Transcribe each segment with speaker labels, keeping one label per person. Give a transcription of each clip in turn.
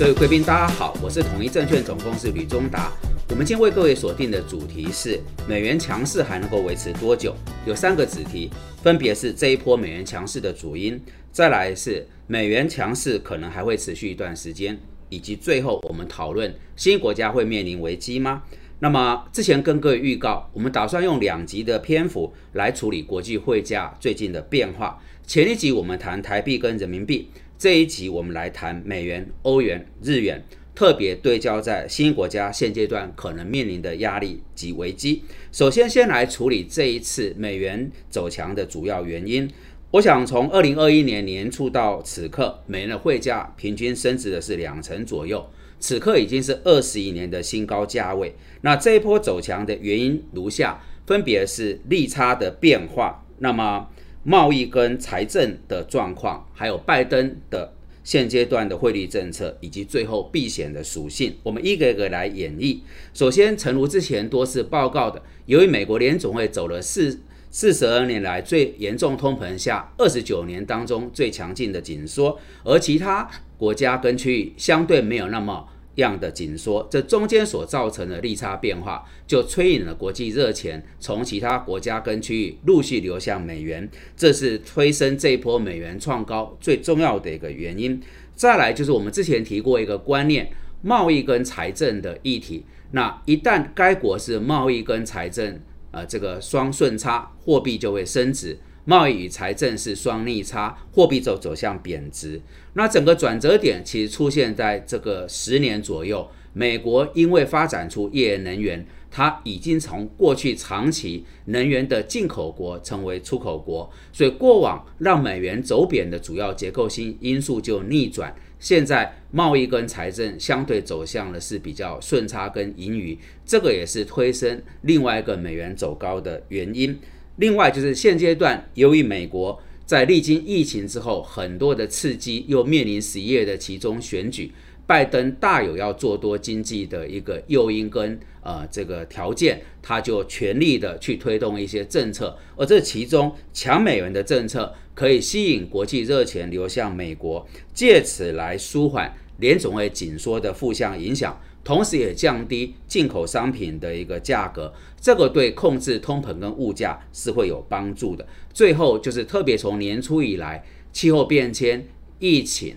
Speaker 1: 各位贵宾，大家好，我是统一证券总公司吕中达。我们今天为各位锁定的主题是美元强势还能够维持多久？有三个子题，分别是这一波美元强势的主因，再来是美元强势可能还会持续一段时间，以及最后我们讨论新国家会面临危机吗？那么之前跟各位预告，我们打算用两集的篇幅来处理国际汇价最近的变化。前一集我们谈台币跟人民币。这一集我们来谈美元、欧元、日元，特别对焦在新国家现阶段可能面临的压力及危机。首先，先来处理这一次美元走强的主要原因。我想从二零二一年年初到此刻，美元的汇价平均升值的是两成左右，此刻已经是二十一年的新高价位。那这一波走强的原因如下，分别是利差的变化。那么贸易跟财政的状况，还有拜登的现阶段的汇率政策，以及最后避险的属性，我们一个一个来演绎。首先，诚如之前多次报告的，由于美国联总会走了四四十二年来最严重通膨下二十九年当中最强劲的紧缩，而其他国家跟区域相对没有那么。样的紧缩，这中间所造成的利差变化，就催引了国际热钱从其他国家跟区域陆续流向美元，这是推升这一波美元创高最重要的一个原因。再来就是我们之前提过一个观念，贸易跟财政的议题。那一旦该国是贸易跟财政呃这个双顺差，货币就会升值。贸易与财政是双逆差，货币走走向贬值。那整个转折点其实出现在这个十年左右，美国因为发展出页岩能源，它已经从过去长期能源的进口国成为出口国，所以过往让美元走贬的主要结构性因素就逆转。现在贸易跟财政相对走向的是比较顺差跟盈余，这个也是推升另外一个美元走高的原因。另外就是现阶段，由于美国在历经疫情之后，很多的刺激又面临十一月的其中选举，拜登大有要做多经济的一个诱因跟呃这个条件，他就全力的去推动一些政策，而这其中强美元的政策可以吸引国际热钱流向美国，借此来舒缓联总会紧缩的负向影响。同时也降低进口商品的一个价格，这个对控制通膨跟物价是会有帮助的。最后就是特别从年初以来，气候变迁、疫情、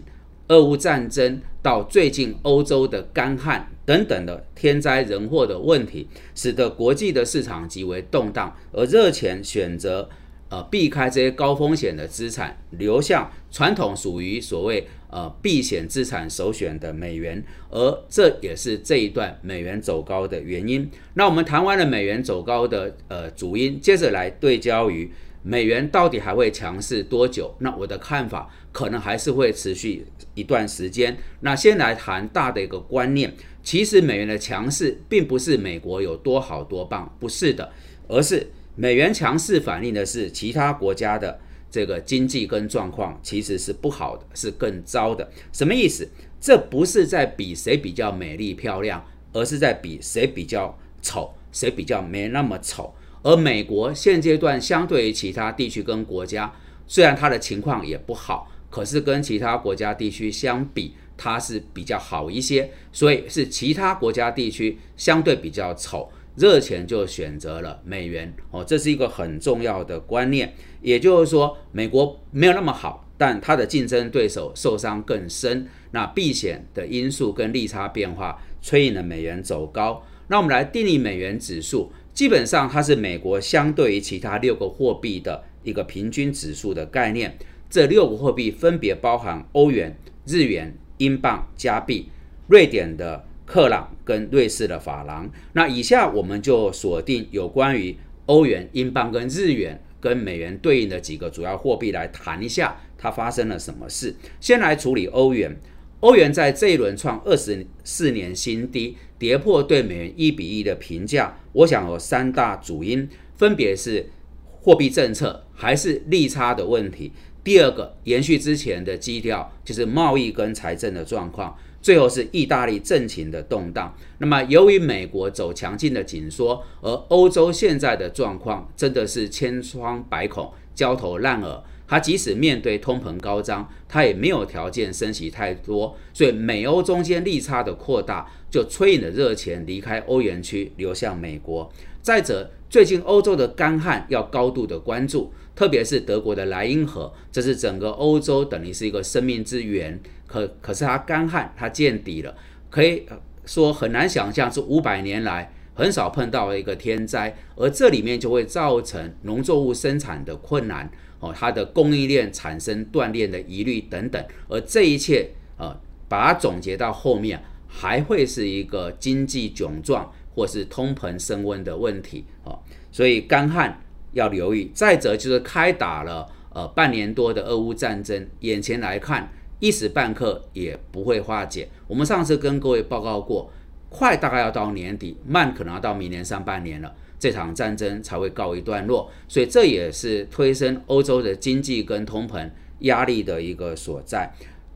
Speaker 1: 俄乌战争到最近欧洲的干旱等等的天灾人祸的问题，使得国际的市场极为动荡，而热钱选择。呃，避开这些高风险的资产，流向传统属于所谓呃避险资产首选的美元，而这也是这一段美元走高的原因。那我们谈完了美元走高的呃主因，接着来对焦于美元到底还会强势多久？那我的看法可能还是会持续一段时间。那先来谈大的一个观念，其实美元的强势并不是美国有多好多棒，不是的，而是。美元强势反映的是其他国家的这个经济跟状况其实是不好的，是更糟的。什么意思？这不是在比谁比较美丽漂亮，而是在比谁比较丑，谁比较没那么丑。而美国现阶段相对于其他地区跟国家，虽然它的情况也不好，可是跟其他国家地区相比，它是比较好一些。所以是其他国家地区相对比较丑。热钱就选择了美元哦，这是一个很重要的观念。也就是说，美国没有那么好，但它的竞争对手受伤更深。那避险的因素跟利差变化催引了美元走高。那我们来定义美元指数，基本上它是美国相对于其他六个货币的一个平均指数的概念。这六个货币分别包含欧元、日元、英镑、加币、瑞典的。克朗跟瑞士的法郎，那以下我们就锁定有关于欧元、英镑跟日元跟美元对应的几个主要货币来谈一下，它发生了什么事。先来处理欧元，欧元在这一轮创二十四年新低，跌破对美元一比一的评价。我想有三大主因，分别是货币政策还是利差的问题。第二个，延续之前的基调，就是贸易跟财政的状况。最后是意大利政情的动荡。那么，由于美国走强劲的紧缩，而欧洲现在的状况真的是千疮百孔、焦头烂额。它即使面对通膨高涨，它也没有条件升息太多，所以美欧中间利差的扩大，就催引了热钱离开欧元区，流向美国。再者，最近欧洲的干旱要高度的关注，特别是德国的莱茵河，这是整个欧洲等于是一个生命之源。可可是它干旱，它见底了，可以说很难想象是五百年来很少碰到一个天灾，而这里面就会造成农作物生产的困难哦，它的供应链产生断裂的疑虑等等，而这一切呃，把它总结到后面，还会是一个经济窘状。或是通膨升温的问题啊，所以干旱要留意。再者就是开打了呃半年多的俄乌战争，眼前来看一时半刻也不会化解。我们上次跟各位报告过，快大概要到年底，慢可能要到明年上半年了，这场战争才会告一段落。所以这也是推升欧洲的经济跟通膨压力的一个所在。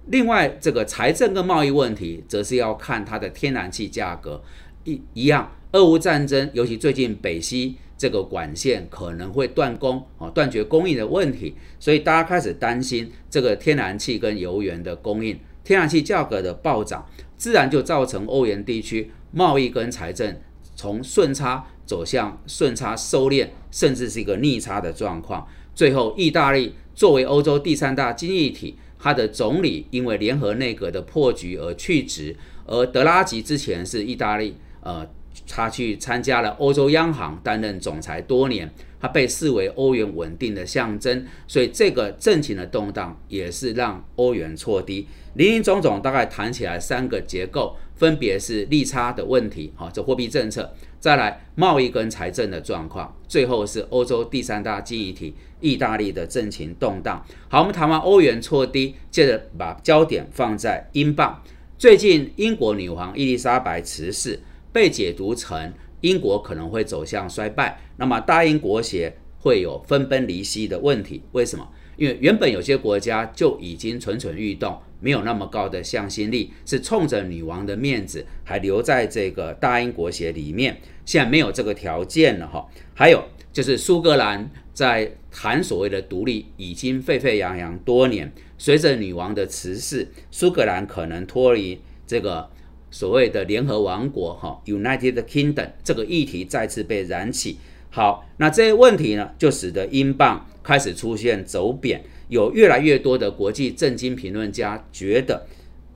Speaker 1: 另外，这个财政跟贸易问题，则是要看它的天然气价格。一一样，俄乌战争，尤其最近北溪这个管线可能会断供啊，断绝供应的问题，所以大家开始担心这个天然气跟油源的供应，天然气价格的暴涨，自然就造成欧元地区贸易跟财政从顺差走向顺差收敛，甚至是一个逆差的状况。最后，意大利作为欧洲第三大经济体，它的总理因为联合内阁的破局而去职，而德拉吉之前是意大利。呃，他去参加了欧洲央行，担任总裁多年，他被视为欧元稳定的象征，所以这个政情的动荡也是让欧元挫低。林林总总大概谈起来三个结构，分别是利差的问题，哈，这货币政策，再来贸易跟财政的状况，最后是欧洲第三大经济体意大利的政情动荡。好，我们谈完欧元挫低，接着把焦点放在英镑。最近英国女王伊丽莎白辞世。被解读成英国可能会走向衰败，那么大英国协会有分崩离析的问题。为什么？因为原本有些国家就已经蠢蠢欲动，没有那么高的向心力，是冲着女王的面子还留在这个大英国协里面。现在没有这个条件了哈。还有就是苏格兰在谈所谓的独立已经沸沸扬扬多年，随着女王的辞世，苏格兰可能脱离这个。所谓的联合王国，哈，United Kingdom 这个议题再次被燃起。好，那这些问题呢，就使得英镑开始出现走贬。有越来越多的国际政经评论家觉得，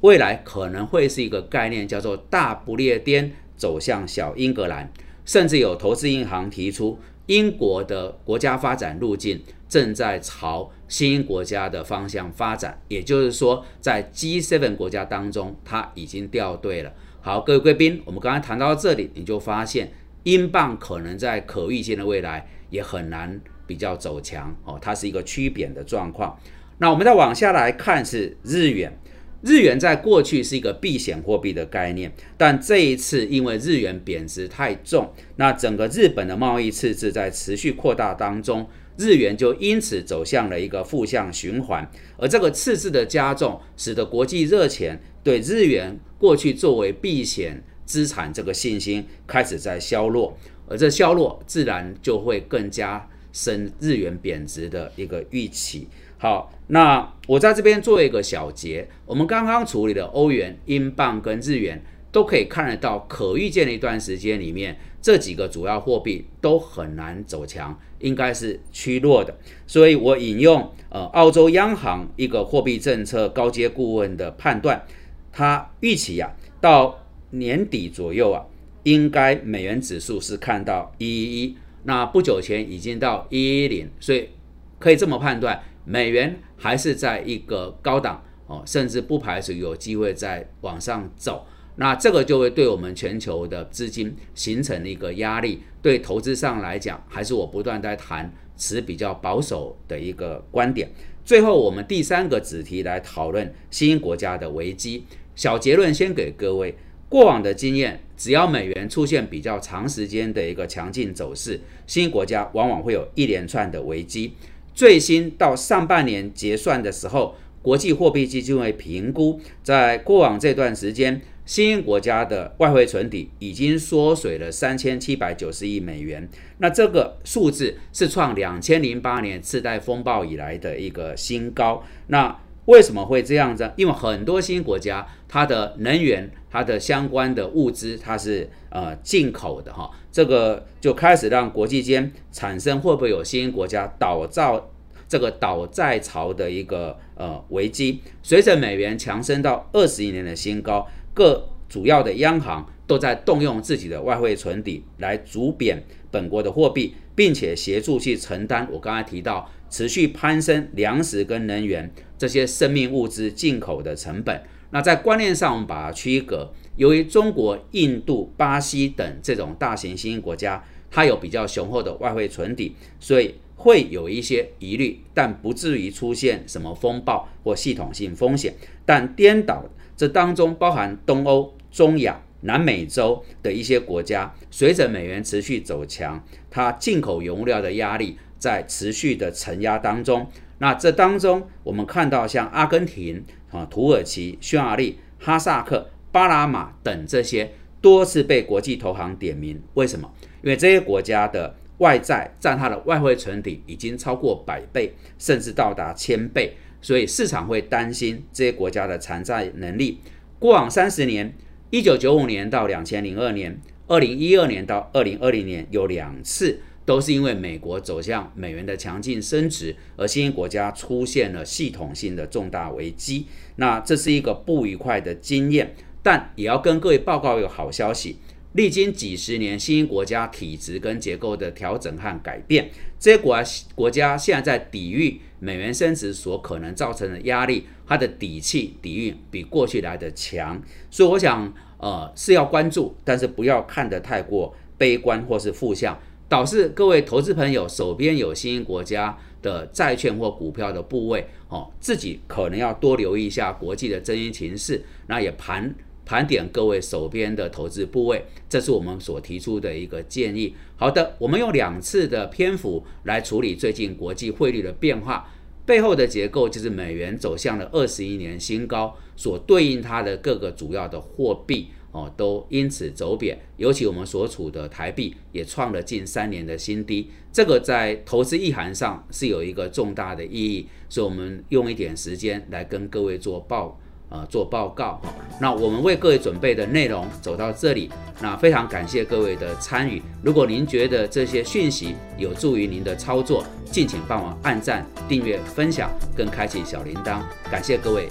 Speaker 1: 未来可能会是一个概念，叫做大不列颠走向小英格兰。甚至有投资银行提出，英国的国家发展路径正在朝。新兴国家的方向发展，也就是说，在 G7 国家当中，它已经掉队了。好，各位贵宾，我们刚才谈到这里，你就发现英镑可能在可预见的未来也很难比较走强哦，它是一个趋贬的状况。那我们再往下来看是日元，日元在过去是一个避险货币的概念，但这一次因为日元贬值太重，那整个日本的贸易赤字在持续扩大当中。日元就因此走向了一个负向循环，而这个赤字的加重，使得国际热钱对日元过去作为避险资产这个信心开始在消落，而这消落自然就会更加深日元贬值的一个预期。好，那我在这边做一个小结，我们刚刚处理的欧元、英镑跟日元。都可以看得到，可预见的一段时间里面，这几个主要货币都很难走强，应该是趋弱的。所以我引用呃澳洲央行一个货币政策高阶顾问的判断，他预期呀到年底左右啊，应该美元指数是看到一一一，那不久前已经到一一零，所以可以这么判断，美元还是在一个高档哦，甚至不排除有机会再往上走。那这个就会对我们全球的资金形成一个压力，对投资上来讲，还是我不断在谈持比较保守的一个观点。最后，我们第三个子题来讨论新兴国家的危机。小结论先给各位：过往的经验，只要美元出现比较长时间的一个强劲走势，新兴国家往往会有一连串的危机。最新到上半年结算的时候。国际货币基金会评估，在过往这段时间，新兴国家的外汇存底已经缩水了三千七百九十亿美元。那这个数字是创两千零八年次贷风暴以来的一个新高。那为什么会这样子？因为很多新兴国家，它的能源、它的相关的物资，它是呃进口的哈，这个就开始让国际间产生会不会有新兴国家倒造这个倒债潮的一个呃危机。随着美元强升到二十一年的新高，各主要的央行都在动用自己的外汇存底来逐贬本国的货币，并且协助去承担我刚才提到持续攀升粮食跟能源。这些生命物资进口的成本，那在观念上我们把它区隔。由于中国、印度、巴西等这种大型新兴国家，它有比较雄厚的外汇存底，所以会有一些疑虑，但不至于出现什么风暴或系统性风险。但颠倒，这当中包含东欧、中亚、南美洲的一些国家，随着美元持续走强，它进口原物料的压力在持续的承压当中。那这当中，我们看到像阿根廷啊、土耳其、匈牙利、哈萨克、巴拿马等这些多次被国际投行点名，为什么？因为这些国家的外债占它的外汇存底已经超过百倍，甚至到达千倍，所以市场会担心这些国家的偿债能力。过往三十年，一九九五年到两千零二年，二零一二年到二零二零年有两次。都是因为美国走向美元的强劲升值，而新兴国家出现了系统性的重大危机。那这是一个不愉快的经验，但也要跟各位报告一个好消息：历经几十年新兴国家体制跟结构的调整和改变，这些国国家现在在抵御美元升值所可能造成的压力，它的底气底蕴比过去来的强。所以我想，呃，是要关注，但是不要看得太过悲观或是负向。导致各位投资朋友手边有新兴国家的债券或股票的部位哦，自己可能要多留意一下国际的争议情势，那也盘盘点各位手边的投资部位，这是我们所提出的一个建议。好的，我们用两次的篇幅来处理最近国际汇率的变化，背后的结构就是美元走向了二十一年新高，所对应它的各个主要的货币。哦，都因此走贬，尤其我们所处的台币也创了近三年的新低，这个在投资意涵上是有一个重大的意义，所以我们用一点时间来跟各位做报，呃，做报告哈。那我们为各位准备的内容走到这里，那非常感谢各位的参与。如果您觉得这些讯息有助于您的操作，敬请帮忙按赞、订阅、分享跟开启小铃铛，感谢各位。